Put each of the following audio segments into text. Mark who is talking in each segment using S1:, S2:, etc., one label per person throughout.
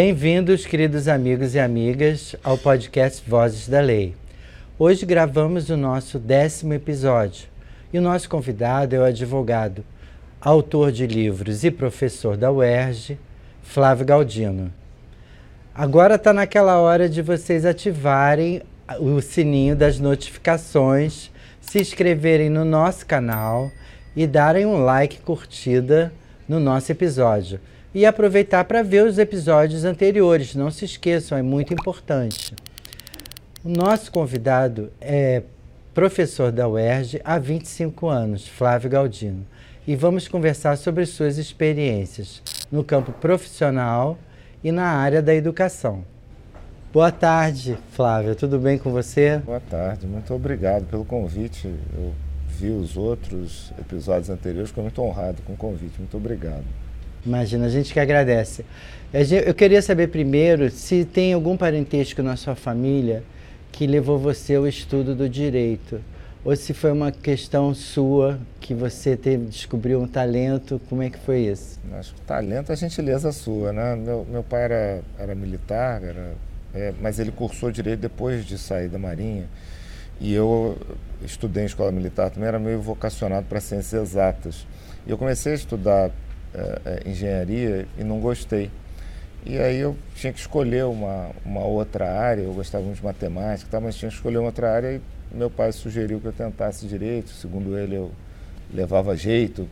S1: Bem-vindos, queridos amigos e amigas, ao podcast Vozes da Lei. Hoje gravamos o nosso décimo episódio e o nosso convidado é o advogado, autor de livros e professor da UERJ, Flávio Galdino. Agora está naquela hora de vocês ativarem o sininho das notificações, se inscreverem no nosso canal e darem um like, curtida no nosso episódio. E aproveitar para ver os episódios anteriores, não se esqueçam, é muito importante. O nosso convidado é professor da UERJ há 25 anos, Flávio Galdino, e vamos conversar sobre suas experiências no campo profissional e na área da educação. Boa tarde, Flávia. Tudo bem com você?
S2: Boa tarde. Muito obrigado pelo convite. Eu vi os outros episódios anteriores, fico muito honrado com o convite. Muito obrigado.
S1: Imagina, a gente que agradece. Eu queria saber primeiro se tem algum parentesco na sua família que levou você ao estudo do direito ou se foi uma questão sua que você teve, descobriu um talento, como é que foi isso?
S2: Acho que talento é gentileza sua, né? Meu, meu pai era, era militar, era, é, mas ele cursou direito depois de sair da Marinha. E eu estudei em escola militar também, era meio vocacionado para ciências exatas. E eu comecei a estudar é, engenharia e não gostei. E aí eu tinha que escolher uma, uma outra área, eu gostava muito de matemática, mas tinha que escolher uma outra área e meu pai sugeriu que eu tentasse direito, segundo ele eu levava jeito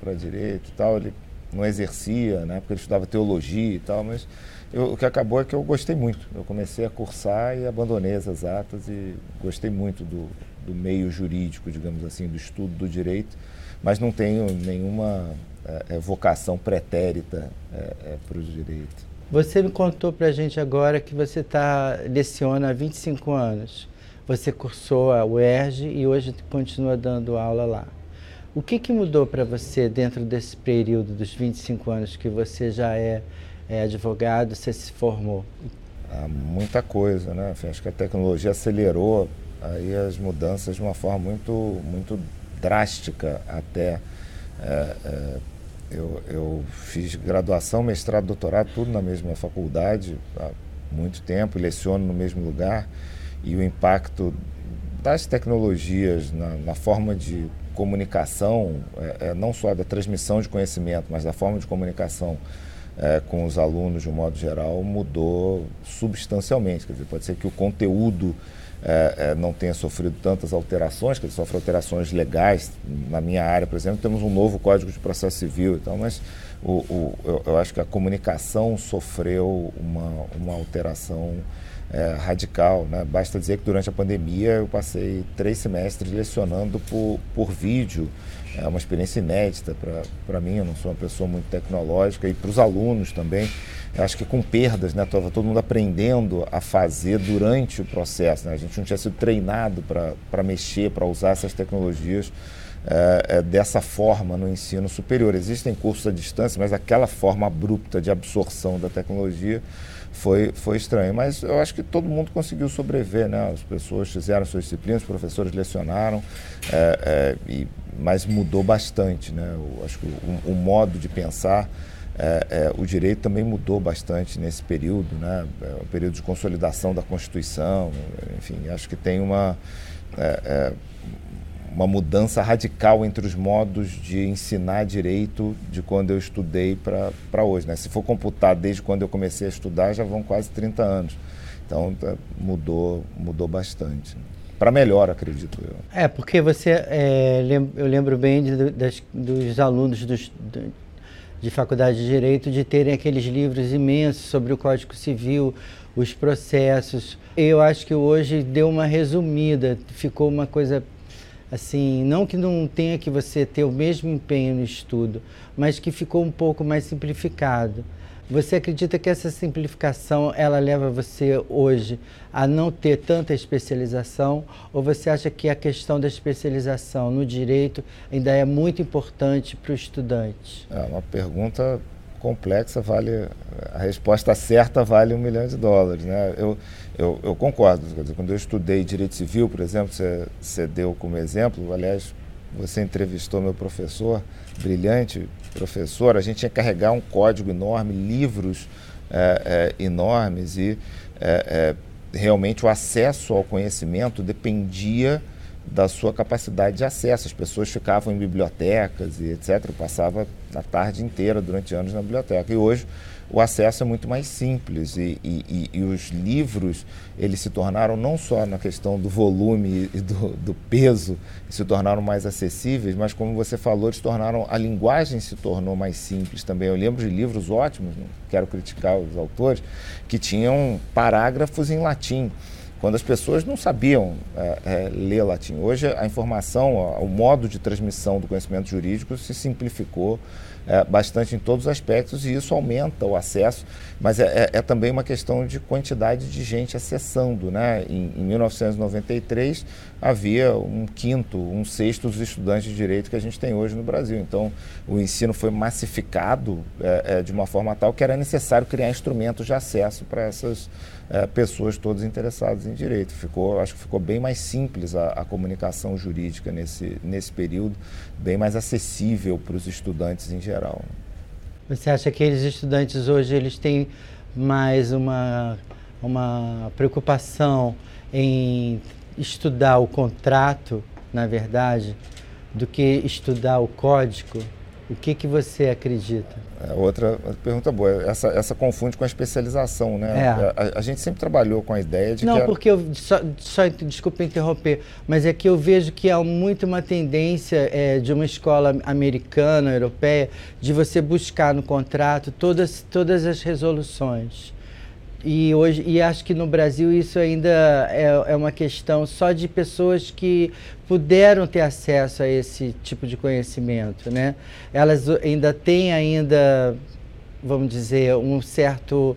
S2: para direito e tal, ele não exercia, né, porque ele estudava teologia e tal, mas eu, o que acabou é que eu gostei muito. Eu comecei a cursar e abandonei as exatas e gostei muito do, do meio jurídico, digamos assim, do estudo do direito, mas não tenho nenhuma é, vocação pretérita é, para o direito.
S1: Você me contou para a gente agora que você tá, leciona há 25 anos. Você cursou a UERJ e hoje continua dando aula lá. O que, que mudou para você dentro desse período dos 25 anos que você já é, é advogado, você se formou?
S2: Ah, muita coisa, né? Acho que a tecnologia acelerou aí as mudanças de uma forma muito, muito drástica até. É, é, eu, eu fiz graduação, mestrado, doutorado, tudo na mesma faculdade há muito tempo, leciono no mesmo lugar e o impacto das tecnologias na, na forma de comunicação, é, é, não só da transmissão de conhecimento, mas da forma de comunicação é, com os alunos de um modo geral, mudou substancialmente. Quer dizer, pode ser que o conteúdo é, é, não tenha sofrido tantas alterações, que ele sofre alterações legais. Na minha área, por exemplo, temos um novo Código de Processo Civil e tal, mas o, o, eu, eu, acho que a comunicação sofreu uma, uma alteração é, radical. Né? Basta dizer que durante a pandemia eu passei três semestres lecionando por, por vídeo. É uma experiência inédita para mim, eu não sou uma pessoa muito tecnológica, e para os alunos também. Eu acho que com perdas, né? Estava todo mundo aprendendo a fazer durante o processo. Né? A gente não tinha sido treinado para mexer, para usar essas tecnologias é, é, dessa forma no ensino superior. Existem cursos à distância, mas aquela forma abrupta de absorção da tecnologia foi, foi estranho. Mas eu acho que todo mundo conseguiu sobreviver, né? As pessoas fizeram suas disciplinas, os professores lecionaram, é, é, e, mas mudou bastante, né? Eu acho que o, o modo de pensar, é, é o direito também mudou bastante nesse período, né? É um período de consolidação da Constituição, enfim, acho que tem uma é, uma mudança radical entre os modos de ensinar direito de quando eu estudei para hoje. Né? Se for computar desde quando eu comecei a estudar, já vão quase 30 anos. Então tá, mudou, mudou bastante. Para melhor, acredito eu.
S1: É, porque você, é, eu lembro bem de, das, dos alunos dos, de, de faculdade de Direito de terem aqueles livros imensos sobre o Código Civil, os processos. Eu acho que hoje deu uma resumida, ficou uma coisa assim, não que não tenha que você ter o mesmo empenho no estudo, mas que ficou um pouco mais simplificado. Você acredita que essa simplificação ela leva você hoje a não ter tanta especialização ou você acha que a questão da especialização no direito ainda é muito importante para o estudante?
S2: É uma pergunta complexa, vale a resposta certa vale um milhão de dólares, né? Eu eu, eu concordo. Dizer, quando eu estudei direito civil, por exemplo, você, você deu como exemplo, aliás, você entrevistou meu professor, brilhante professor, a gente ia carregar um código enorme, livros é, é, enormes e é, é, realmente o acesso ao conhecimento dependia da sua capacidade de acesso. As pessoas ficavam em bibliotecas e etc. Passava a tarde inteira durante anos na biblioteca. E hoje o acesso é muito mais simples e, e, e, os livros eles se tornaram não só na questão do volume e do, do, peso se tornaram mais acessíveis mas como você falou se tornaram a linguagem se tornou mais simples também eu lembro de livros ótimos não quero criticar os autores que tinham parágrafos em latim quando as pessoas não sabiam é, é, ler latim. Hoje a informação, o modo de transmissão do conhecimento jurídico se simplificou é, bastante em todos os aspectos e isso aumenta o acesso, mas é, é, é também uma questão de quantidade de gente acessando. Né? Em, em, 1993 havia um quinto, um sexto dos estudantes de direito que a gente tem hoje no Brasil. Então o ensino foi massificado é, de uma forma tal que era necessário criar instrumentos de acesso para essas é, pessoas todas interessadas em direito. Ficou, acho que ficou bem mais simples a, a comunicação jurídica nesse, nesse período, bem mais acessível para os estudantes em geral.
S1: Você acha que aqueles estudantes hoje eles têm mais uma, uma preocupação em estudar o contrato, na verdade, do que estudar o código? O que, que você acredita?
S2: É, outra pergunta boa. Essa, essa confunde com a especialização, né? É. A, a, gente sempre trabalhou com a ideia de
S1: Não,
S2: que.
S1: Não, porque eu. Só, só, desculpa interromper, mas é que eu vejo que há muito uma tendência é, de uma escola americana, europeia, de você buscar no contrato todas, todas as resoluções. E, hoje, e acho que no Brasil isso ainda é, é uma questão só de pessoas que puderam ter acesso a esse tipo de conhecimento, né? Elas ainda têm ainda, vamos dizer, um certo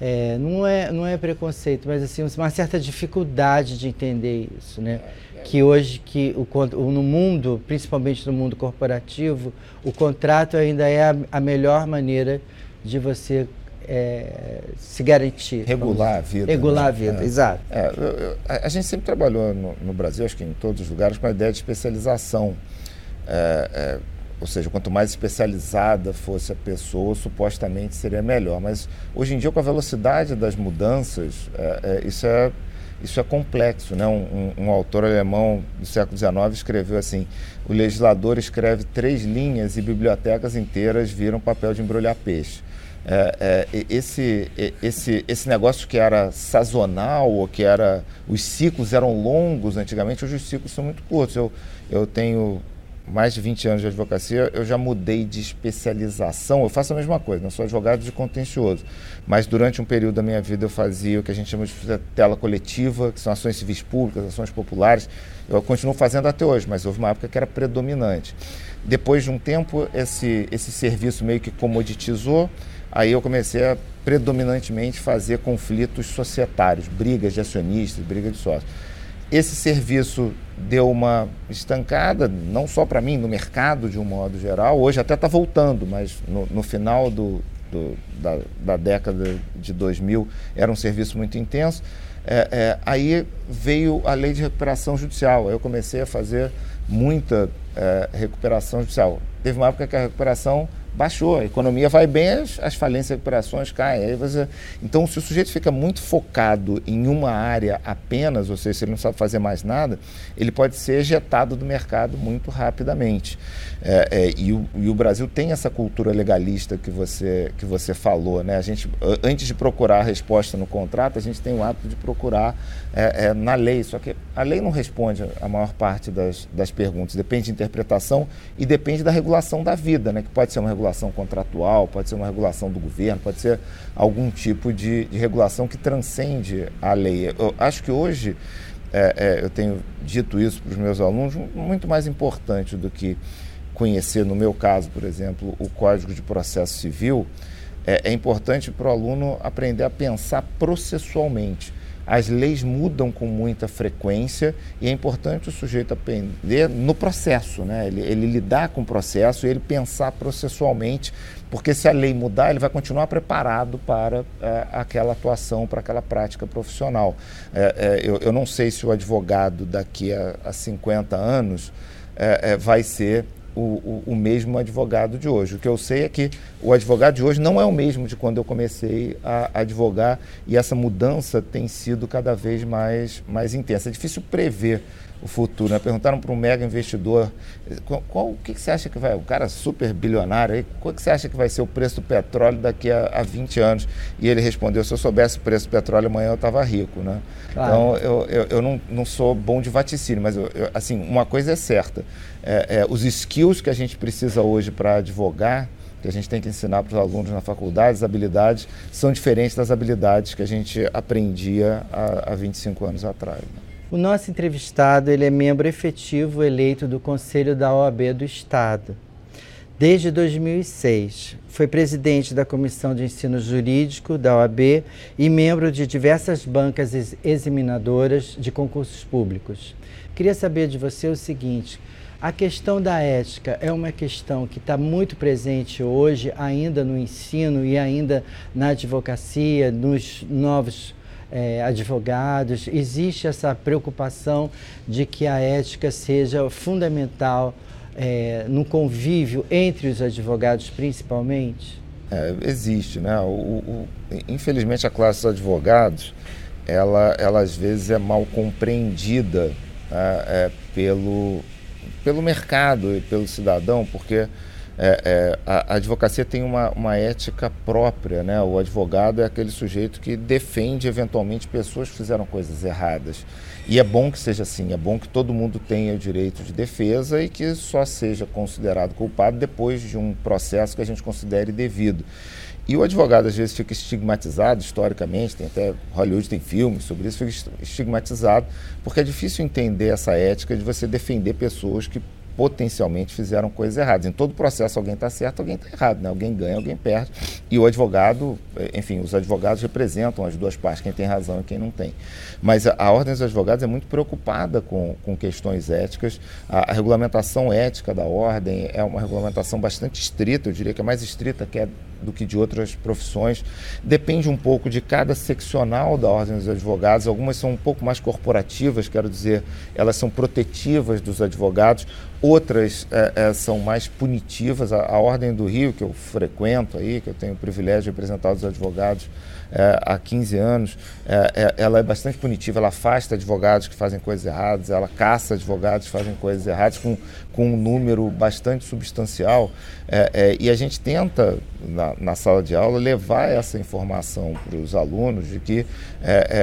S1: é, não é não é preconceito, mas assim uma certa dificuldade de entender isso, né? Que hoje que o, no mundo, principalmente no mundo corporativo, o contrato ainda é a, a melhor maneira de você é, se garantir.
S2: Regular a vida.
S1: Regular
S2: né?
S1: a vida, é. exato.
S2: É, eu, eu, a, a, gente sempre trabalhou no, no, Brasil, acho que em todos os lugares, com a ideia de especialização. É, é, ou seja, quanto mais especializada fosse a pessoa, supostamente seria melhor. Mas hoje em dia, com a velocidade das mudanças, é, isso é isso é complexo. Né? Um, um, um, autor alemão do século XIX escreveu assim: o legislador escreve três linhas e bibliotecas inteiras viram papel de embrulhar peixe. É, é, esse, esse, esse negócio que era sazonal, ou que era. Os ciclos eram longos antigamente, hoje os ciclos são muito curtos. Eu, eu tenho mais de 20 anos de advocacia, eu já mudei de especialização. Eu faço a mesma coisa, não sou advogado de contencioso. Mas durante um período da minha vida eu fazia o que a gente chama de tela coletiva, que são ações civis públicas, ações populares. Eu continuo fazendo até hoje, mas houve uma época que era predominante. Depois de um tempo, esse, esse serviço meio que comoditizou aí eu comecei a predominantemente fazer conflitos societários, brigas de acionistas, brigas de sócios. Esse serviço deu uma estancada, não só para mim, no mercado de um modo geral. Hoje até está voltando, mas no, no final do, do, da, da, década de 2000 era um serviço muito intenso. É, é, aí veio a lei de recuperação judicial. Eu comecei a fazer muita é, recuperação judicial. Teve uma época que a recuperação baixou, a economia vai bem, as, as falências e recuperações caem. Você... Então, se o sujeito fica muito focado em uma área apenas, ou seja, se ele não sabe fazer mais nada, ele pode ser ejetado do mercado muito rapidamente. É, é, e, o, e, o, Brasil tem essa cultura legalista que você, que você falou. Né? A gente, antes de procurar a resposta no contrato, a gente tem o hábito de procurar é, é, na lei. Só que a lei não responde a maior parte das, das perguntas. Depende de interpretação e depende da regulação da vida, né? que pode ser uma regulação contratual, pode ser uma regulação do governo, pode ser algum tipo de, de regulação que transcende a lei. Eu acho que hoje, é, é, eu tenho dito isso para os meus alunos, muito mais importante do que conhecer, no meu caso, por exemplo, o Código de Processo Civil, é, é importante para o aluno aprender a pensar processualmente. As leis mudam com muita frequência e é importante o sujeito aprender no processo, né? ele, ele lidar com o processo e ele pensar processualmente, porque se a lei mudar, ele vai continuar preparado para é, aquela atuação, para aquela prática profissional. É, é, eu, eu, não sei se o advogado daqui a, a 50 anos vai ser o, o, o, mesmo advogado de hoje. O que eu sei é que o advogado de hoje não é o mesmo de quando eu comecei a advogar e essa mudança tem sido cada vez mais, mais intensa. É difícil prever o futuro. Né? Perguntaram para um mega investidor qual, qual, o que, que, você acha que vai, o cara super bilionário, aí, qual que você acha que vai ser o preço do petróleo daqui a, a 20 anos? E ele respondeu, se eu soubesse o preço do petróleo amanhã eu estava rico. Né? Claro. Então eu, eu, eu, não, não sou bom de vaticínio, mas eu, eu, assim, uma coisa é certa, é, é, os skills que a gente precisa hoje para advogar, que a gente tem que ensinar para os alunos na faculdade, as habilidades são diferentes das habilidades que a gente aprendia há, há 25 anos atrás. Né?
S1: O nosso entrevistado ele é membro efetivo eleito do Conselho da OAB do Estado. Desde 2006, foi presidente da Comissão de Ensino Jurídico da OAB e membro de diversas bancas examinadoras de concursos públicos. Queria saber de você o seguinte: a questão da ética é uma questão que está muito presente hoje, ainda no ensino e ainda na advocacia, nos novos é, advogados, existe essa preocupação de que a ética seja fundamental é, no convívio entre os advogados, principalmente?
S2: É, existe, né? O, o, infelizmente a classe dos advogados, ela, ela às vezes é mal compreendida né? é, pelo, pelo mercado e pelo cidadão, porque é, é, a, a, advocacia tem uma, uma ética própria, né? O advogado é aquele sujeito que defende eventualmente pessoas que fizeram coisas erradas. E é bom que seja assim, é bom que todo mundo tenha o direito de defesa e que só seja considerado culpado depois de um processo que a gente considere devido. E o advogado às vezes fica estigmatizado historicamente, tem até Hollywood tem filmes sobre isso, fica estigmatizado, porque é difícil entender essa ética de você defender pessoas que potencialmente fizeram coisas erradas. Em todo processo alguém está certo, alguém está errado, né? alguém ganha, alguém perde. E o advogado, eh, enfim, os advogados representam as duas partes, quem tem razão e quem não tem. Mas a, a Ordem dos Advogados é muito preocupada com, com questões éticas. A, a, regulamentação ética da Ordem é uma regulamentação bastante estrita, eu diria que é mais estrita que é do que de outras profissões. Depende um pouco de cada seccional da Ordem dos Advogados. Algumas são um pouco mais corporativas, quero dizer, elas são protetivas dos advogados. Outras é, é, são mais punitivas. A, a, Ordem do Rio, que eu frequento aí, que eu tenho o privilégio de representar os advogados é, há 15 anos, é, ela é bastante punitiva. Ela afasta advogados que fazem coisas erradas, ela caça advogados que fazem coisas erradas com, com um número bastante substancial. e a gente tenta, na, na, sala de aula, levar essa informação para os alunos de que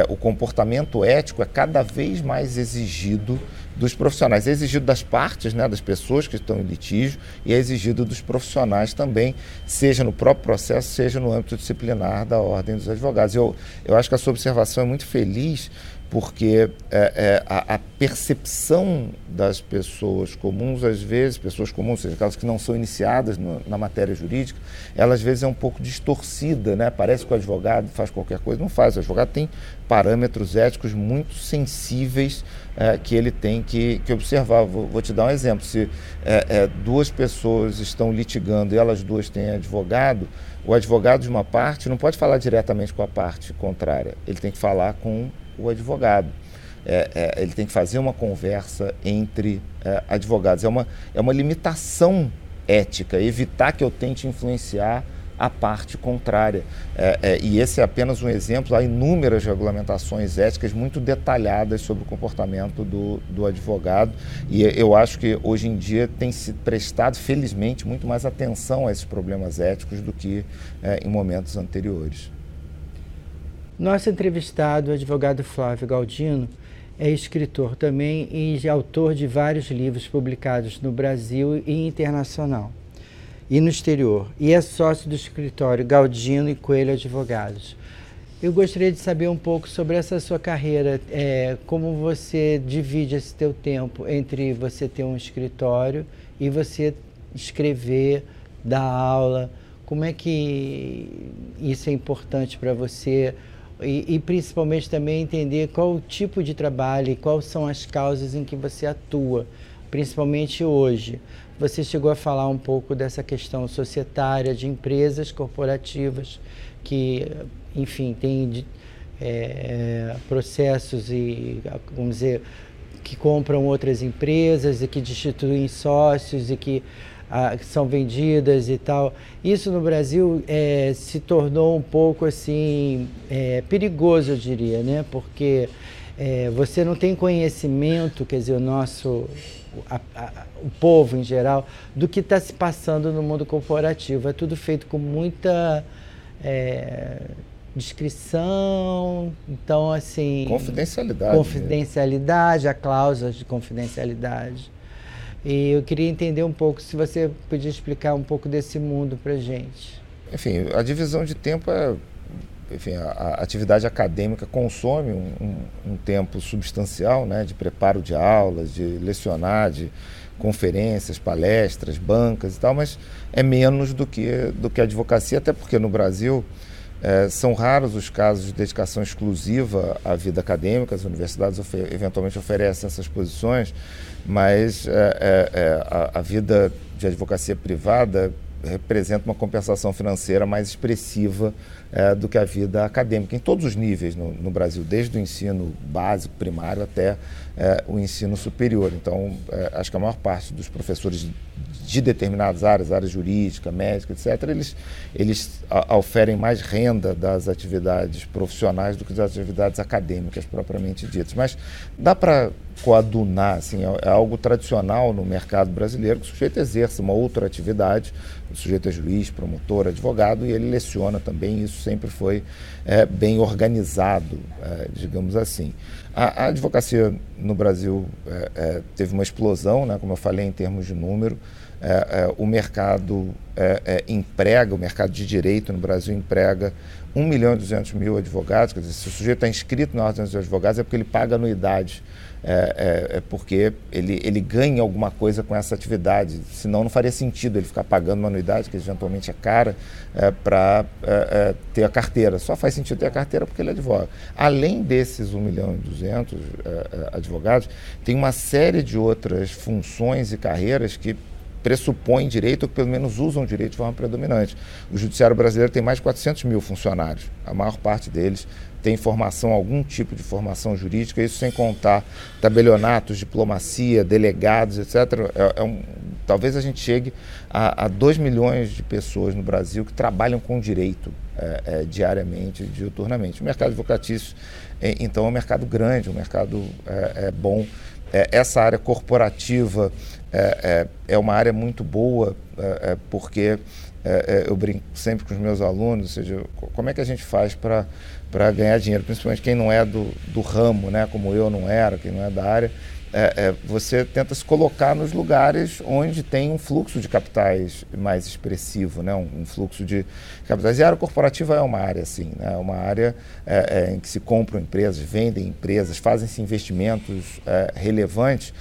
S2: o comportamento ético é cada vez mais exigido dos profissionais. É exigido das partes, né, das pessoas que estão em litígio, e é exigido dos profissionais também, seja no próprio processo, seja no âmbito disciplinar da Ordem dos Advogados. Eu, eu acho que a sua observação é muito feliz, porque é, é, a, a, percepção das pessoas comuns, às vezes, pessoas comuns, seja, aquelas que não são iniciadas no, na matéria jurídica, ela às vezes é um pouco distorcida, né? Parece que o advogado faz qualquer coisa, não faz. O advogado tem parâmetros éticos muito sensíveis é, que ele tem que, que observar. Vou, vou, te dar um exemplo. Se é, é, duas pessoas estão litigando e elas duas têm advogado, o advogado de uma parte não pode falar diretamente com a parte contrária, ele tem que falar com o advogado. É, é, ele tem que fazer uma conversa entre é, advogados. É uma, é uma limitação ética, evitar que eu tente influenciar a parte contrária. É, é, e esse é apenas um exemplo. Há inúmeras regulamentações éticas muito detalhadas sobre o comportamento do, do advogado. E eu acho que hoje em dia tem se prestado, felizmente, muito mais atenção a esses problemas éticos do que é, em momentos anteriores.
S1: Nosso entrevistado, o advogado Flávio Galdino, é escritor também e autor de vários livros publicados no Brasil e internacional e no exterior, e é sócio do escritório Galdino e Coelho Advogados. Eu gostaria de saber um pouco sobre essa sua carreira, é, como você divide esse teu tempo entre você ter um escritório e você escrever, dar aula, como é que isso é importante para você? E, e, principalmente também entender qual o tipo de trabalho e quais são as causas em que você atua, principalmente hoje. Você chegou a falar um pouco dessa questão societária de empresas corporativas que, enfim, têm é, processos e, vamos dizer, que compram outras empresas e que destituem sócios e que, ah, que são vendidas e tal. Isso no Brasil é, se tornou um pouco assim é, perigoso, eu diria, né? Porque é, você não tem conhecimento, quer dizer, o nosso a, a, o povo em geral, do que está se passando no mundo corporativo. É tudo feito com muita é, descrição, então assim.
S2: Confidencialidade.
S1: Confidencialidade, a cláusula de confidencialidade. E eu queria entender um pouco, se você podia explicar um pouco desse mundo para gente.
S2: Enfim, a divisão de tempo é enfim, a, a, atividade acadêmica consome um, um, um, tempo substancial né, de preparo de aulas, de lecionar, de conferências, palestras, bancas e tal, mas é menos do que, do que a advocacia, até porque no Brasil é, são raros os casos de dedicação exclusiva à vida acadêmica, as universidades eventualmente oferecem essas posições, mas é, é, é a, a vida de advocacia privada representa uma compensação financeira mais expressiva é, do que a vida acadêmica, em todos os níveis no, no Brasil, desde o ensino básico, primário, até é, o ensino superior. Então, acho que a maior parte dos professores de determinadas áreas, área jurídica, médica, etc., eles, eles a, oferem mais renda das atividades profissionais do que das atividades acadêmicas propriamente ditas. Mas dá para coadunar, assim, é, é algo tradicional no mercado brasileiro que o sujeito exerce uma outra atividade, o sujeito é juiz, promotor, advogado e ele leciona também, isso sempre foi é, bem organizado, é, digamos assim. A, a, advocacia no Brasil é, é teve uma explosão, né, como eu falei, em termos de número, é, é, o mercado é, emprega, o mercado de direito no Brasil emprega 1 milhão e 200 mil advogados, quer dizer, se o sujeito está inscrito na ordem dos advogados é porque ele paga anuidade, é, porque ele, ele ganha alguma coisa com essa atividade, senão não faria sentido ele ficar pagando uma anuidade, que eventualmente é cara, para ter a carteira. Só faz sentido ter a carteira porque ele advogado. Além desses 1 milhão e 200 advogados, tem uma série de outras funções e carreiras que pressupõem direito ou que pelo menos usam direito de forma predominante. O Judiciário Brasileiro tem mais de 400 mil funcionários, a maior parte deles tem formação, algum tipo de formação jurídica, isso sem contar tabelionatos, diplomacia, delegados, etc. É, é um, talvez a gente chegue a 2 milhões de pessoas no Brasil que trabalham com direito é, é, diariamente, diuturnamente. O mercado advocatício, é, então, é um mercado grande, um mercado é, é bom. essa área corporativa é, é, é uma área muito boa, é, é porque é, é, eu brinco sempre com os meus alunos, ou seja, como é que a gente faz para ganhar dinheiro, principalmente quem não é do, do ramo, né, como eu não era, quem não é da área, é, é, você tenta se colocar nos lugares onde tem um fluxo de capitais mais expressivo, né? um, um fluxo de capitais. E a área corporativa é uma área assim, né? uma área é, em que se compram empresas, vendem empresas, fazem-se investimentos relevantes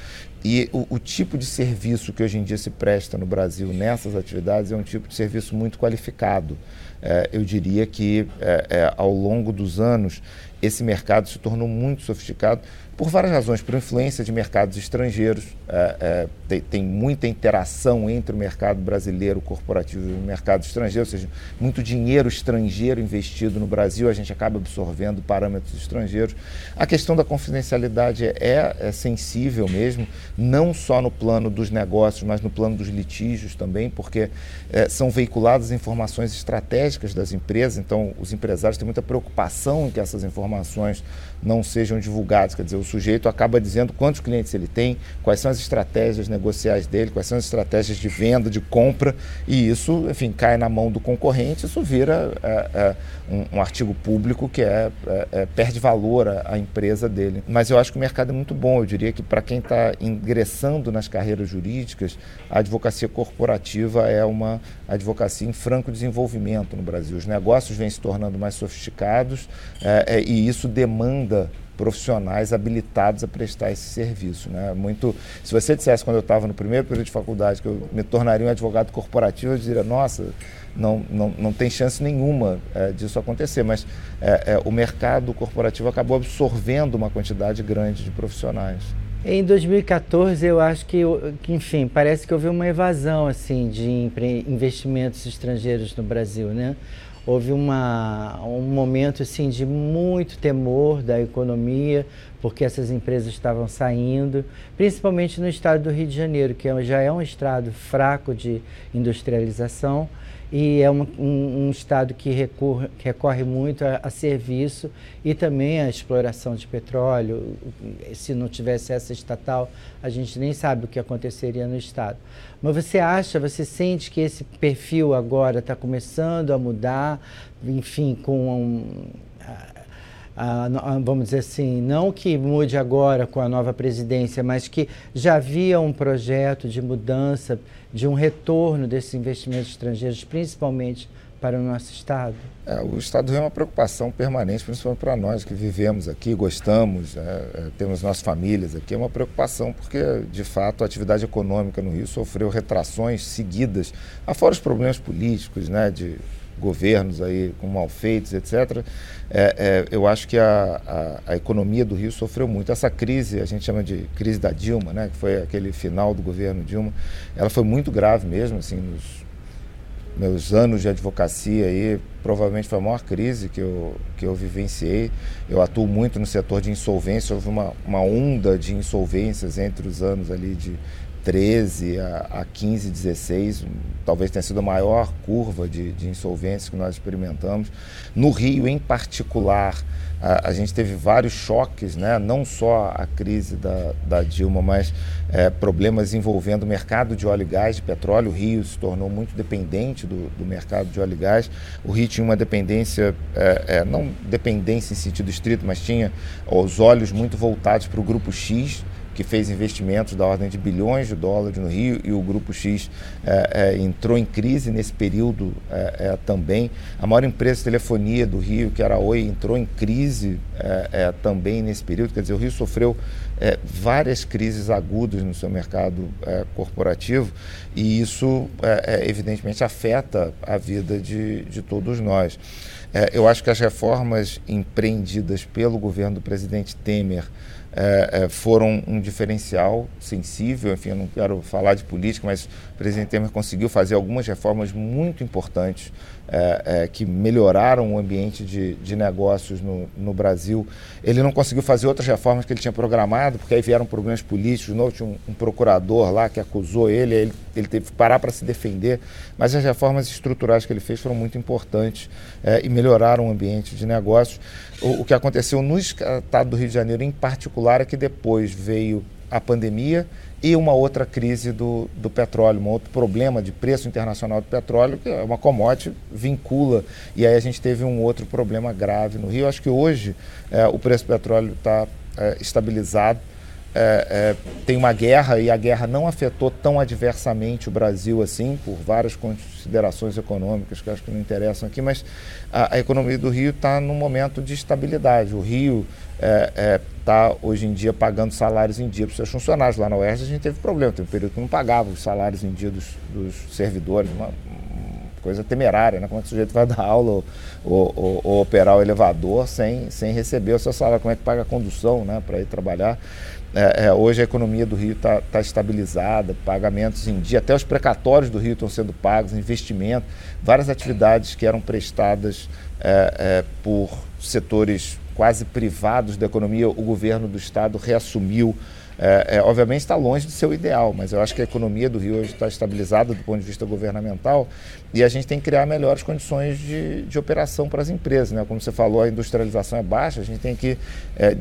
S2: e o, o, tipo de serviço que hoje em dia se presta no Brasil nessas atividades é um tipo de serviço muito qualificado. É, eu diria que é, é, ao longo dos anos esse mercado se tornou muito sofisticado por várias razões, por influência de mercados estrangeiros. É, é, tem, tem, muita interação entre o mercado brasileiro corporativo e o mercado estrangeiro, ou seja, muito dinheiro estrangeiro investido no Brasil, a gente acaba absorvendo parâmetros estrangeiros. A questão da confidencialidade é, é sensível mesmo, não só no plano dos negócios, mas no plano dos litígios também, porque é, são veiculadas informações estratégicas das empresas, então os empresários têm muita preocupação em que essas informações informações não sejam divulgadas, quer dizer, o sujeito acaba dizendo quantos clientes ele tem, quais são as estratégias negociais dele, quais são as estratégias de venda, de compra, e isso, enfim, cai na mão do concorrente, isso vira é, é, um, um, artigo público que é, é, é perde valor à, à, empresa dele. Mas eu acho que o mercado é muito bom, eu diria que para quem está ingressando nas carreiras jurídicas, a advocacia corporativa é uma advocacia em franco desenvolvimento no Brasil. Os negócios vêm se tornando mais sofisticados é, é, e isso demanda profissionais habilitados a prestar esse serviço. Né? Muito, se você dissesse quando eu estava no primeiro período de faculdade que eu me tornaria um advogado corporativo, eu diria, nossa, não, não, não tem chance nenhuma é, disso acontecer. Mas é, é, o mercado corporativo acabou absorvendo uma quantidade grande de profissionais.
S1: Em 2014, eu acho que, que, enfim, parece que houve uma evasão assim de investimentos estrangeiros no Brasil, né? Houve uma, um momento assim de muito temor da economia, porque essas empresas estavam saindo, principalmente no estado do Rio de Janeiro, que é já é um estado fraco de industrialização e é um, um, um estado que recorre, recorre muito a, a, serviço e também a exploração de petróleo. Se não tivesse essa estatal, a gente nem sabe o que aconteceria no estado. Mas você acha, você sente que esse perfil agora está começando a mudar, enfim, com um, vamos dizer assim, não que mude agora com a nova presidência, mas que já havia um projeto de mudança, de um retorno desses investimentos estrangeiros, principalmente para o nosso Estado?
S2: É, o Estado é uma preocupação permanente, principalmente para nós que vivemos aqui, gostamos, é, é, temos nossas famílias aqui, é uma preocupação porque, de fato, a atividade econômica no Rio sofreu retrações seguidas, afora os problemas políticos, né, de governos aí com malfeitos, etc., é, é, eu acho que a, a, a, economia do Rio sofreu muito. Essa crise, a gente chama de crise da Dilma, né, que foi aquele final do governo Dilma, ela foi muito grave mesmo, assim, nos meus anos de advocacia aí, provavelmente foi a maior crise que eu, que eu vivenciei. Eu atuo muito no setor de insolvência, houve uma, uma onda de insolvências entre os anos ali de 13 a, a 15, 16, talvez tenha sido a maior curva de, de insolvência que nós experimentamos. No Rio, em particular, a, a, gente teve vários choques, né? não só a crise da, da Dilma, mas é, problemas envolvendo o mercado de óleo e gás, de petróleo. O Rio se tornou muito dependente do, do mercado de óleo e gás. O Rio tinha uma dependência, é, é, não dependência em sentido estrito, mas tinha os olhos muito voltados para o grupo X que fez investimentos da ordem de bilhões de dólares no Rio e o Grupo X é, é, entrou em crise nesse período é, é também. A maior empresa de telefonia do Rio, que era a Oi, entrou em crise é, é, também nesse período. Quer dizer, o Rio sofreu várias crises agudas no seu mercado corporativo e isso, evidentemente, afeta a vida de, de todos nós. eu acho que as reformas empreendidas pelo governo do presidente Temer é, é, foram um diferencial sensível. Enfim, eu não quero falar de política, mas presidente Temer conseguiu fazer algumas reformas muito importantes é, é, que melhoraram o ambiente de, de negócios no, no, Brasil. Ele não conseguiu fazer outras reformas que ele tinha programado, porque aí vieram problemas políticos. De novo, tinha um, um procurador lá que acusou ele, ele, ele teve que parar para se defender. Mas as reformas estruturais que ele fez foram muito importantes é, e melhoraram o ambiente de negócios. O, o que aconteceu no estado do Rio de Janeiro, em particular, é que depois veio a pandemia e uma outra crise do, do petróleo, um outro problema de preço internacional do petróleo, que é uma commodity, vincula. E aí a gente teve um outro problema grave no Rio. Acho que hoje é, o preço do petróleo está é, estabilizado. É, é, tem uma guerra e a guerra não afetou tão adversamente o Brasil assim, por várias considerações econômicas que acho que não interessam aqui, mas a, a economia do Rio está num momento de estabilidade. O Rio está é, é, hoje em dia pagando salários em dia para os seus funcionários. Lá na UERJ a gente teve problema, teve um período que não pagava os salários em dia dos, dos servidores, uma, uma, coisa temerária, né? Como é que o sujeito vai dar aula ou, ou, ou, ou, operar o elevador sem, sem receber o seu salário? Como é que paga a condução né, para ir trabalhar? É, é, hoje a economia do Rio está tá estabilizada, pagamentos em dia, até os precatórios do Rio estão sendo pagos, investimento, várias atividades que eram prestadas é, é por setores quase privados da economia, o governo do estado reassumiu é, é, obviamente está longe do seu ideal, mas eu acho que a economia do Rio hoje está estabilizada do ponto de vista governamental e a gente tem que criar melhores condições de, de operação para as empresas. Né? Como você falou, a industrialização é baixa, a gente tem que é,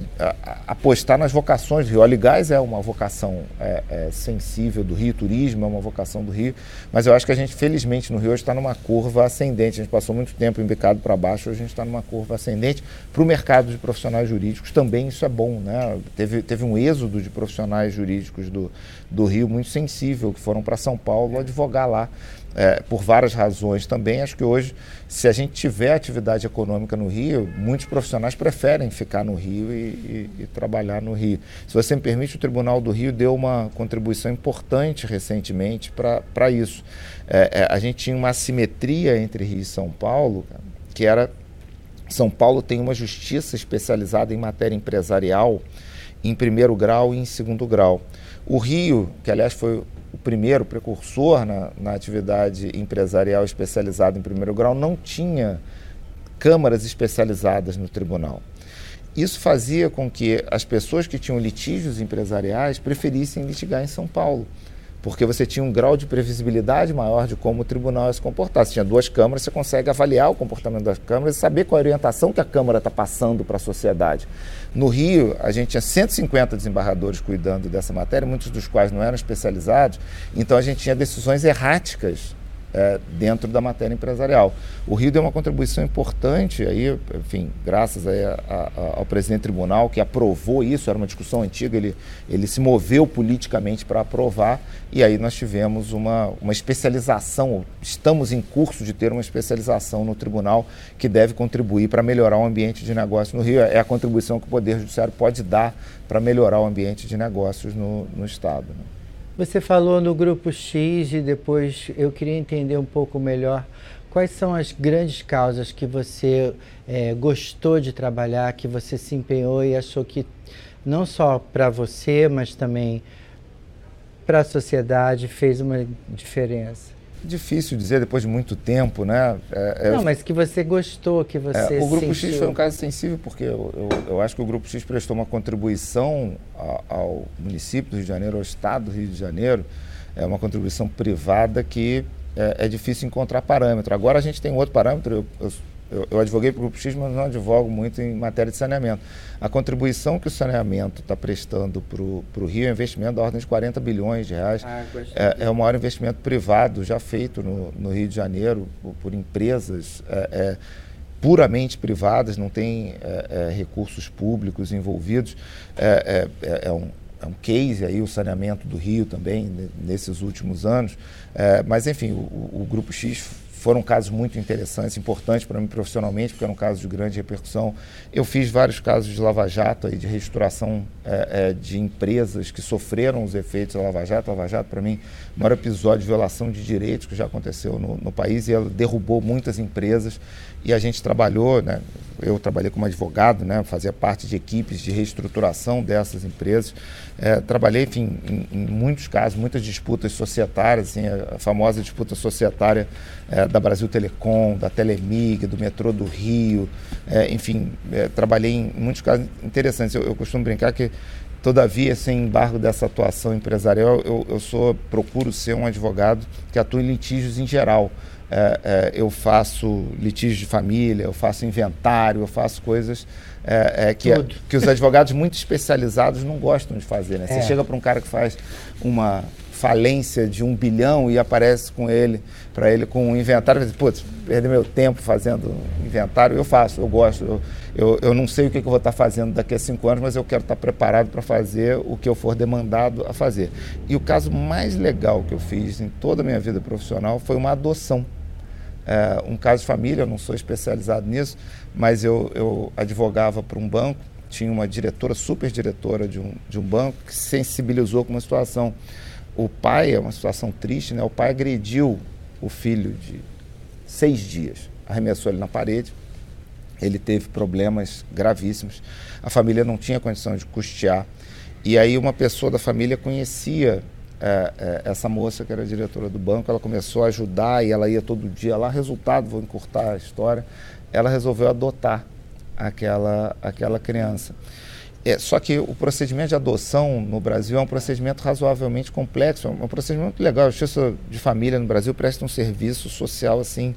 S2: apostar nas vocações do Rio. Óleo e gás é uma vocação é, é, sensível do Rio, turismo é uma vocação do Rio, mas eu acho que a gente, felizmente, no Rio hoje está numa curva ascendente. A gente passou muito tempo embicado para baixo, hoje a gente está numa curva ascendente. Para o mercado de profissionais jurídicos também isso é bom. Né? Teve, teve um êxodo de profissionais profissionais jurídicos do, do Rio muito sensível, que foram para São Paulo advogar lá. É, por várias razões também. Acho que hoje, se a gente tiver atividade econômica no Rio, muitos profissionais preferem ficar no Rio e, e, e, trabalhar no Rio. Se você me permite, o Tribunal do Rio deu uma contribuição importante recentemente para isso. É, é, a gente tinha uma assimetria entre Rio e São Paulo, que era. São Paulo tem uma justiça especializada em matéria empresarial em primeiro grau e em segundo grau. O Rio, que aliás foi o primeiro precursor na, na atividade empresarial especializada em primeiro grau, não tinha câmaras especializadas no tribunal. Isso fazia com que as pessoas que tinham litígios empresariais preferissem litigar em São Paulo, porque você tinha um grau de previsibilidade maior de como o tribunal ia se comportar. Se tinha duas câmaras, você consegue avaliar o comportamento das câmaras e saber qual a orientação que a Câmara está passando para a sociedade. No Rio, a gente tinha 150 desembargadores cuidando dessa matéria, muitos dos quais não eram especializados, então a gente tinha decisões erráticas é, dentro da matéria empresarial. O Rio deu uma contribuição importante, aí, enfim, graças a, a, ao presidente do tribunal que aprovou isso, era uma discussão antiga, ele, ele se moveu politicamente para aprovar, e aí nós tivemos uma, uma especialização, estamos em curso de ter uma especialização no tribunal que deve contribuir para melhorar o ambiente de negócio no Rio. É a contribuição que o Poder Judiciário pode dar para melhorar o ambiente de negócios no, no Estado. Né?
S1: Você falou no grupo X e depois eu queria entender um pouco melhor quais são as grandes causas que você é, gostou de trabalhar, que você se empenhou e achou que não só para você, mas também para a sociedade fez uma diferença
S2: difícil dizer depois de muito tempo, né?
S1: É, é, não, mas que você gostou, que você
S2: é, O Grupo sentiu. X foi um caso sensível porque eu, eu, eu, acho que o Grupo X prestou uma contribuição ao, ao município do Rio de Janeiro, ao Estado do Rio de Janeiro, é uma contribuição privada que é, é difícil encontrar parâmetro. Agora a gente tem outro parâmetro, eu, eu eu, eu advoguei para o Grupo X, mas não advogo muito em matéria de saneamento. A contribuição que o saneamento está prestando para o Rio é um investimento da ordem de 40 bilhões de reais. Ah, é, é, o maior investimento privado já feito no, no Rio de Janeiro por, por empresas é, é, puramente privadas, não tem é, é, recursos públicos envolvidos. É, é, um é um case aí o saneamento do Rio também nesses últimos anos. É, mas enfim, o, o, Grupo X foram casos muito interessantes, importantes para mim profissionalmente, porque eram casos de grande repercussão. Eu fiz vários casos de lava-jato, de reestruturação é, é, de empresas que sofreram os efeitos da lava-jato. Lava-jato, para mim, o maior episódio de violação de direitos que já aconteceu no, no país e ela derrubou muitas empresas e a gente trabalhou, né, eu trabalhei como advogado, né, fazia parte de equipes de reestruturação dessas empresas. É, trabalhei, enfim, em, em, muitos casos, muitas disputas societárias, assim, a famosa disputa societária é, da Brasil Telecom, da Telemig, do metrô do Rio, é, enfim, é, trabalhei em muitos casos interessantes. Eu, eu costumo brincar que Todavia, sem embargo dessa atuação empresarial, eu, eu sou, procuro ser um advogado que atua em litígios em geral é, é, eu faço litígio de família, eu faço inventário, eu faço coisas é, é que, é, que os advogados muito especializados não gostam de fazer. Né? Você é. chega para um cara que faz uma falência de um bilhão e aparece com ele, para ele com um inventário, e diz, putz, perder meu tempo fazendo inventário, eu faço, eu gosto, eu, eu, eu não sei o que, que eu vou estar tá fazendo daqui a cinco anos, mas eu quero estar tá preparado para fazer o que eu for demandado a fazer. E o caso mais legal que eu fiz em toda a minha vida profissional foi uma adoção é, um caso de família, eu não sou especializado nisso, mas eu, eu advogava para um banco, tinha uma diretora, super diretora de um, de um banco, que se sensibilizou com uma situação. O pai, é uma situação triste, né? o pai agrediu o filho de seis dias, arremessou ele na parede, ele teve problemas gravíssimos, a família não tinha condição de custear. E aí uma pessoa da família conhecia é, é, essa moça que era diretora do banco, ela começou a ajudar e ela ia todo dia lá. Resultado, vou encurtar a história, ela resolveu adotar aquela, aquela criança. É, só que o procedimento de adoção no Brasil é um procedimento razoavelmente complexo, é um procedimento legal. A Justiça de Família no Brasil presta um serviço social assim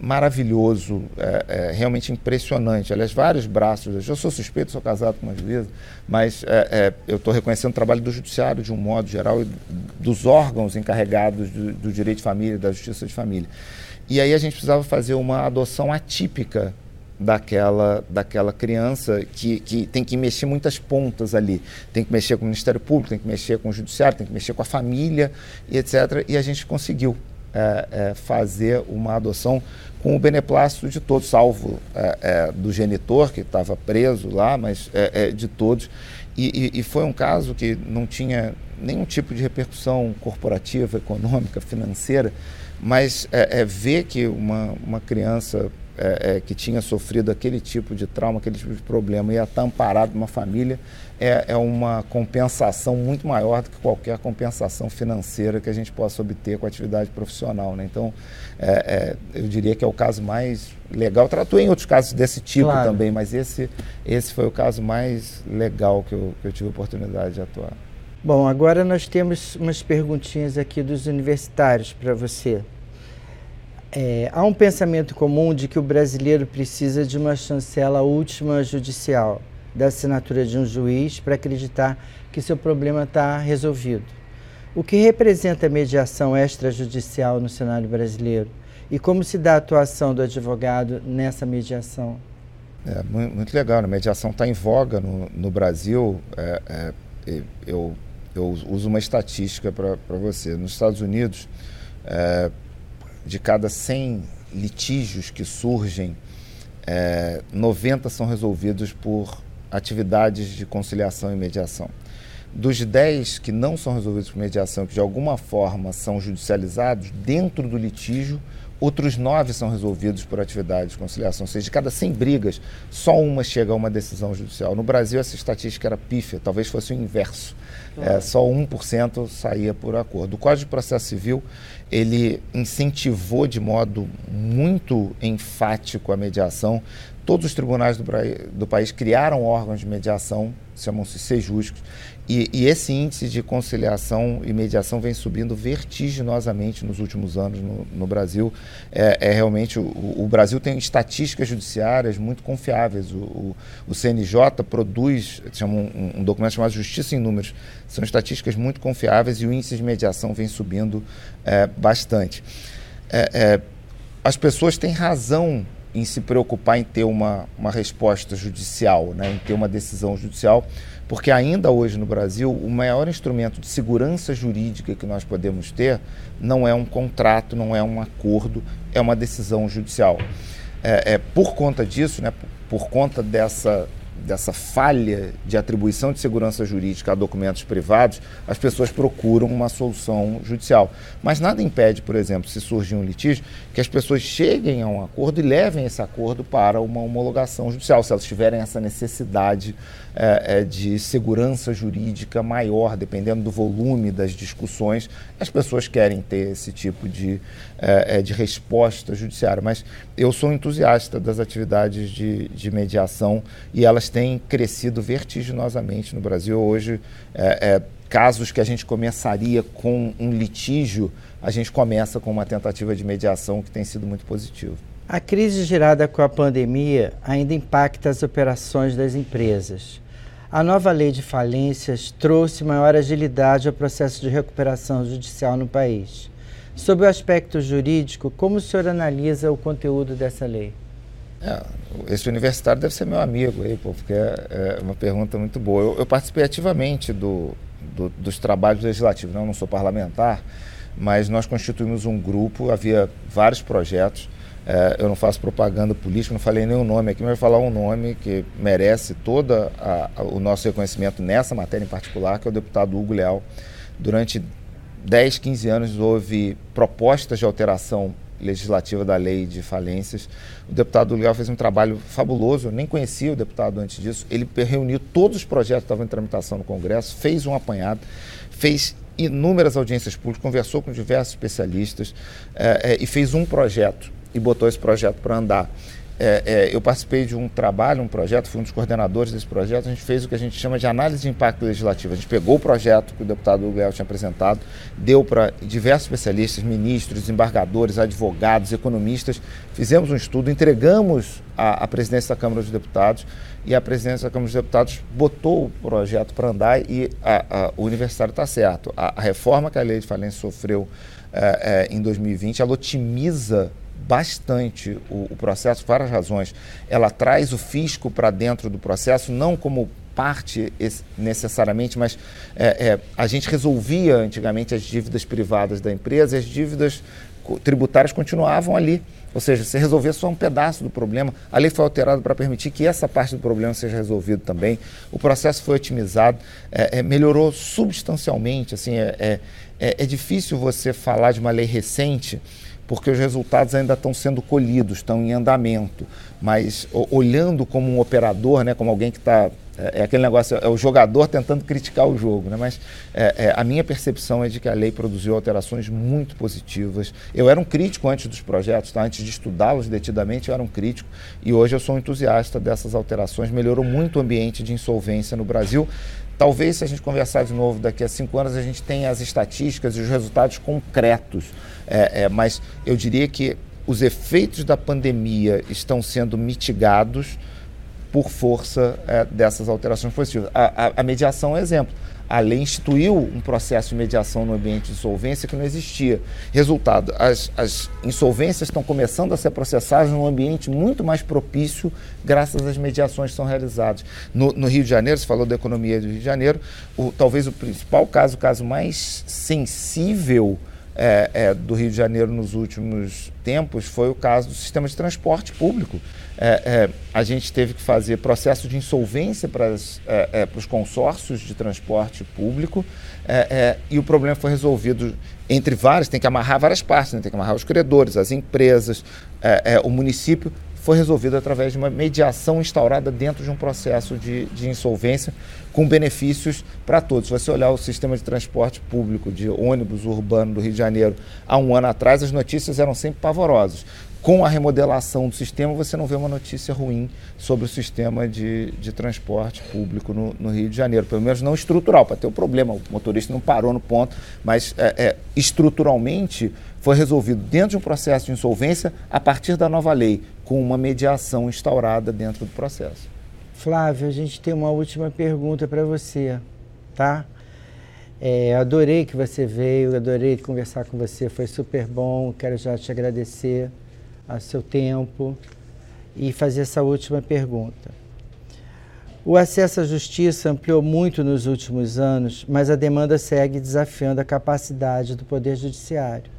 S2: maravilhoso, é, é, realmente impressionante. Aliás, vários braços. Eu sou suspeito, sou casado com uma juíza, mas é, é eu estou reconhecendo o trabalho do judiciário de um modo geral e dos órgãos encarregados do, do direito de família, da justiça de família. E aí a gente precisava fazer uma adoção atípica daquela, daquela criança que, que tem que mexer muitas pontas ali. Tem que mexer com o Ministério Público, tem que mexer com o Judiciário, tem que mexer com a família, e etc. E a gente conseguiu é, é, fazer uma adoção com o beneplácito de todos, salvo é, é do genitor, que estava preso lá, mas é, é, de todos. E, e, e, foi um caso que não tinha nenhum tipo de repercussão corporativa, econômica, financeira, mas ver que uma, uma criança que tinha sofrido aquele tipo de trauma, aquele tipo de problema, ia estar amparado numa família, é, é uma compensação muito maior do que qualquer compensação financeira que a gente possa obter com a atividade profissional. Né? Então, é, é, eu diria que é o caso mais legal. Tratou em outros casos desse tipo claro. também, mas esse, esse foi o caso mais legal que eu, que eu tive a oportunidade de atuar.
S1: Bom, agora nós temos umas perguntinhas aqui dos universitários para você. É, há um pensamento comum de que o brasileiro precisa de uma chancela última judicial, da assinatura de um juiz, para acreditar que seu problema está resolvido. O que representa a mediação extrajudicial no cenário brasileiro? E como se dá a atuação do advogado nessa mediação?
S2: É, muito legal, a mediação está em voga no, no Brasil. É, é, eu eu uso uma estatística para você. Nos Estados Unidos, é, de cada 100 litígios que surgem, é, 90 são resolvidos por atividades de conciliação e mediação. Dos 10 que não são resolvidos por mediação, que de alguma forma são judicializados, dentro do litígio, outros nove são resolvidos por atividade de conciliação. Ou seja, de cada 100 brigas, só uma chega a uma decisão judicial. No Brasil, essa estatística era pífia, talvez fosse o inverso. É, só 1% saía por acordo. O Código de Processo Civil, ele incentivou de modo muito enfático a mediação. Todos os tribunais do, do país criaram órgãos de mediação, chamam-se sejuscos, e, e, esse índice de conciliação e mediação vem subindo vertiginosamente nos últimos anos no, no Brasil. É, é realmente, o, o, Brasil tem estatísticas judiciárias muito confiáveis. O, o, o CNJ produz chama um, um, documento chamado Justiça em Números. São estatísticas muito confiáveis e o índice de mediação vem subindo é, bastante. É, é as pessoas têm razão em se preocupar em ter uma, uma resposta judicial, né, em ter uma decisão judicial porque ainda hoje no Brasil, o maior instrumento de segurança jurídica que nós podemos ter não é um contrato, não é um acordo, é uma decisão judicial. É, é por conta disso, né, por, por conta dessa dessa falha de atribuição de segurança jurídica a documentos privados, as pessoas procuram uma solução judicial. Mas nada impede, por exemplo, se surgir um litígio, que as pessoas cheguem a um acordo e levem esse acordo para uma homologação judicial, se elas tiverem essa necessidade é, é, de segurança jurídica maior, dependendo do volume das discussões, as pessoas querem ter esse tipo de, é, é de resposta judiciária. Mas eu sou entusiasta das atividades de, de mediação e elas têm crescido vertiginosamente no Brasil. Hoje, é, é, casos que a gente começaria com um litígio, a gente começa com uma tentativa de mediação que tem sido muito positiva.
S1: A crise gerada com a pandemia ainda impacta as operações das empresas. A nova lei de falências trouxe maior agilidade ao processo de recuperação judicial no país. Sob o aspecto jurídico, como o senhor analisa o conteúdo dessa lei?
S2: É, esse universitário deve ser meu amigo aí, pô, porque é, é uma pergunta muito boa. Eu, eu participei ativamente do, do, dos trabalhos legislativos, não, não sou parlamentar, mas nós constituímos um grupo, havia vários projetos. É, eu não faço propaganda política, não falei nenhum nome aqui, mas vou falar um nome que merece todo o nosso reconhecimento nessa matéria em particular, que é o deputado Hugo Leal. Durante 10, 15 anos houve propostas de alteração legislativa da lei de falências. O deputado Leal fez um trabalho fabuloso, eu nem conhecia o deputado antes disso. Ele reuniu todos os projetos que estavam em tramitação no Congresso, fez um apanhado, fez inúmeras audiências públicas, conversou com diversos especialistas é, é, e fez um projeto e botou esse projeto para andar é, é, eu participei de um trabalho, um projeto, fui um dos coordenadores desse projeto. A gente fez o que a gente chama de análise de impacto legislativo. A gente pegou o projeto que o deputado Hugo tinha apresentado, deu para diversos especialistas, ministros, desembargadores, advogados, economistas. Fizemos um estudo, entregamos à, presidência da Câmara dos Deputados e a presidência da Câmara dos Deputados botou o projeto para andar e a, a, o universitário está certo. A, a, reforma que a lei de falência sofreu é, é em 2020, ela otimiza bastante o, o processo, várias razões. Ela traz o fisco para dentro do processo, não como parte necessariamente, mas é, é, a gente resolvia antigamente as dívidas privadas da empresa e as dívidas tributárias continuavam ali. Ou seja, você resolver só um pedaço do problema. A lei foi alterada para permitir que essa parte do problema seja resolvido também. O processo foi otimizado, é, é, melhorou substancialmente. Assim, é, é, é, é difícil você falar de uma lei recente porque os resultados ainda estão sendo colhidos, estão em andamento. Mas olhando como um operador, né, como alguém que está é, é, aquele negócio, é o jogador tentando criticar o jogo, né? mas é, é, a minha percepção é de que a lei produziu alterações muito positivas. Eu era um crítico antes dos projetos, tá? antes de estudá-los detidamente, eu era um crítico e hoje eu sou um entusiasta dessas alterações. Melhorou muito o ambiente de insolvência no Brasil. Talvez, se a gente conversar de novo daqui a cinco anos, a gente tenha as estatísticas e os resultados concretos, é, é, mas eu diria que os efeitos da pandemia estão sendo mitigados por força é, dessas alterações positivas. A, a, a, mediação é exemplo. A lei instituiu um processo de mediação no ambiente de insolvência que não existia. Resultado, as, as insolvências estão começando a ser processadas num ambiente muito mais propício graças às mediações que são realizadas. No, no Rio de Janeiro, você falou da economia do Rio de Janeiro, o, talvez o principal caso, o caso mais sensível é, é, do Rio de Janeiro nos últimos tempos foi o caso do sistema de transporte público. É, é a gente teve que fazer processo de insolvência para, é, é, os consórcios de transporte público e o problema foi resolvido entre vários, tem que amarrar várias partes, né? tem que amarrar os credores, as empresas, o município foi resolvido através de uma mediação instaurada dentro de um processo de, de insolvência com benefícios para todos. Se você olhar o sistema de transporte público de ônibus urbano do Rio de Janeiro há um ano atrás, as notícias eram sempre pavorosas. Com a remodelação do sistema, você não vê uma notícia ruim sobre o sistema de, de transporte público no, no Rio de Janeiro. Pelo menos não estrutural, para ter o um problema. O motorista não parou no ponto, mas é, é, estruturalmente foi resolvido dentro de um processo de insolvência a partir da nova lei, com uma mediação instaurada dentro do processo.
S1: Flávio, a gente tem uma última pergunta para você, tá? É, adorei que você veio, adorei conversar com você, foi super bom. Quero já te agradecer a seu tempo e fazer essa última pergunta. O acesso à justiça ampliou muito nos últimos anos, mas a demanda segue desafiando a capacidade do Poder Judiciário.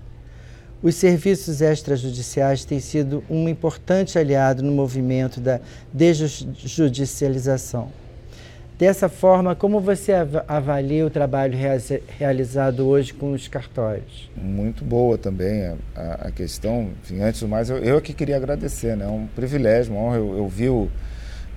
S1: Os serviços extrajudiciais têm sido um importante aliado no movimento da desjudicialização. Dessa forma, como você avalia o trabalho realizado hoje com os cartórios?
S2: Muito boa também a, a questão. Enfim, antes do mais, eu, eu que queria agradecer. Né? É um privilégio, uma honra. Eu, eu vi o,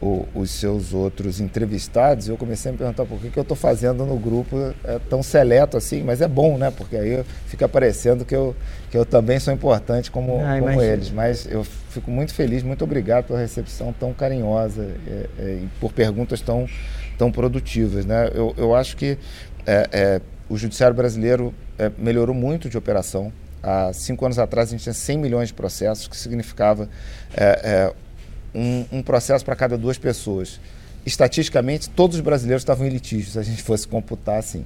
S2: o, os seus outros entrevistados, eu comecei a me perguntar por que, que eu estou fazendo no grupo é, tão seleto assim, mas é bom, né? Porque aí fica parecendo que eu, que eu também sou importante como, ah, como eles. Mas eu fico muito feliz, muito obrigado pela recepção tão carinhosa é, é, e por perguntas tão, tão produtivas. Né? Eu, eu acho que é, é, o judiciário brasileiro é, melhorou muito de operação. Há cinco anos atrás a gente tinha 100 milhões de processos, que significava um, um processo para cada duas pessoas. Estatisticamente, todos os brasileiros estavam em litígio, se a gente fosse computar assim.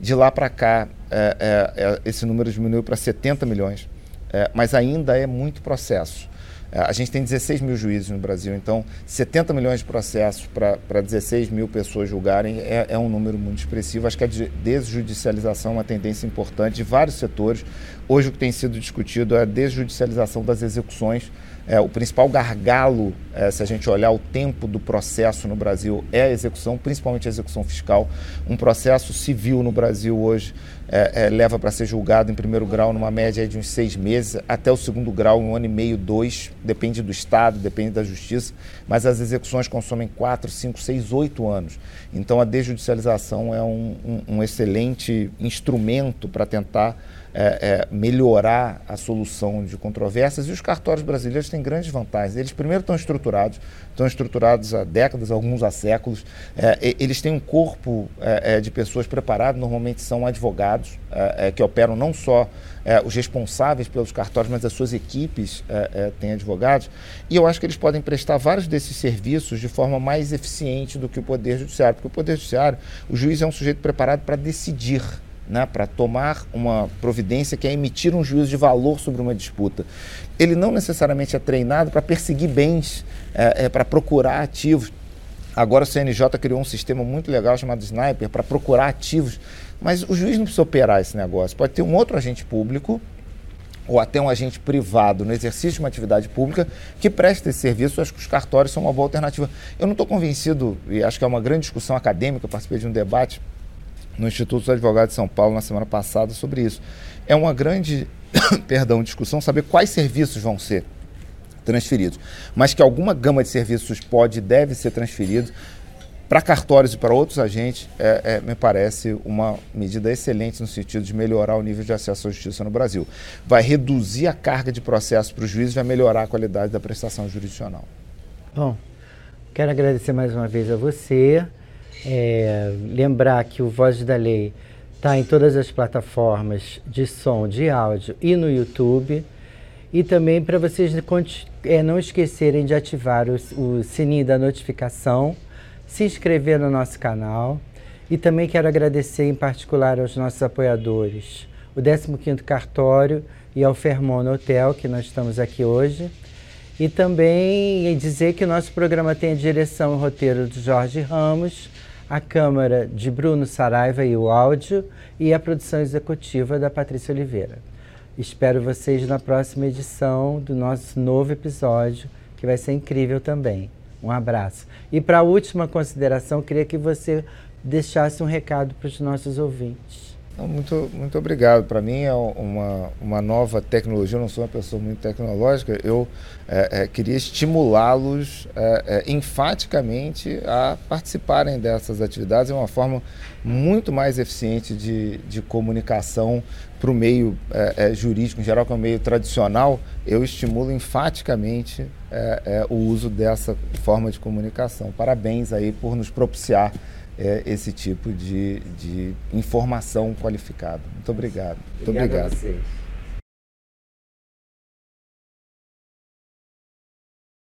S2: De lá para cá, é, é, é, esse número diminuiu para 70 milhões, é, mas ainda é muito processo. É, a gente tem 16 mil juízes no Brasil, então 70 milhões de processos para 16 mil pessoas julgarem é, é, um número muito expressivo. Acho que a desjudicialização é uma tendência importante de vários setores. Hoje o que tem sido discutido é a desjudicialização das execuções é, o principal gargalo, é, se a gente olhar o tempo do processo no Brasil, é a execução, principalmente a execução fiscal. Um processo civil no Brasil hoje é, é leva para ser julgado em primeiro grau numa média de uns seis meses, até o segundo grau, um ano e meio, dois, depende do Estado, depende da Justiça, mas as execuções consomem quatro, cinco, seis, oito anos. Então a desjudicialização é um, um, um excelente instrumento para tentar é, é, melhorar a solução de controvérsias. E os cartórios brasileiros têm grandes vantagens. Eles, primeiro, estão estruturados, estão estruturados há décadas, alguns há séculos. É, eles têm um corpo é, é, de pessoas preparadas, normalmente são advogados, é, que operam não só os responsáveis pelos cartórios, mas as suas equipes têm advogados. E eu acho que eles podem prestar vários desses serviços de forma mais eficiente do que o Poder Judiciário. Porque o Poder Judiciário, o juiz é um sujeito preparado para decidir né, para tomar uma providência que é emitir um juízo de valor sobre uma disputa. Ele não necessariamente é treinado para perseguir bens, é, é para procurar ativos. Agora o CNJ criou um sistema muito legal chamado Sniper para procurar ativos, mas o juiz não precisa operar esse negócio. Pode ter um outro agente público ou até um agente privado no exercício de uma atividade pública que preste esse serviço, acho que os cartórios são uma boa alternativa. Eu não estou convencido, e acho que é uma grande discussão acadêmica, participei de um debate no Instituto dos Advogados de São Paulo na semana passada sobre isso. É uma grande, perdão, discussão saber quais serviços vão ser transferidos, mas que alguma gama de serviços pode e deve ser transferido para cartórios e para outros agentes, é, é, me parece uma medida excelente no sentido de melhorar o nível de acesso à justiça no Brasil. Vai reduzir a carga de processo para os juízes e vai melhorar a qualidade da prestação jurisdicional.
S1: Bom, quero agradecer mais uma vez a você. É, lembrar que o Voz da Lei está em todas as plataformas de som, de áudio e no YouTube. E também para vocês é, não esquecerem de ativar o, o sininho da notificação se inscrever no nosso canal e também quero agradecer em particular aos nossos apoiadores, o 15º Cartório e ao Fermono Hotel, que nós estamos aqui hoje. E também dizer que o nosso programa tem a direção e roteiro do Jorge Ramos, a câmera de Bruno Saraiva e o áudio, e a produção executiva da Patrícia Oliveira. Espero vocês na próxima edição do nosso novo episódio, que vai ser incrível também. Um abraço. E para a última consideração, queria que você deixasse um recado para os nossos ouvintes.
S2: Muito, muito obrigado. Para mim é uma, uma nova tecnologia. Eu não sou uma pessoa muito tecnológica. Eu é, é, queria estimulá-los é, é enfaticamente a participarem dessas atividades. É uma forma muito mais eficiente de, de comunicação para o meio é, é, jurídico, em geral, que é um meio tradicional. Eu estimulo enfaticamente o uso dessa forma de comunicação. Parabéns aí por nos propiciar é, esse tipo de, de informação qualificada. Muito obrigado. Muito
S1: obrigado. obrigado.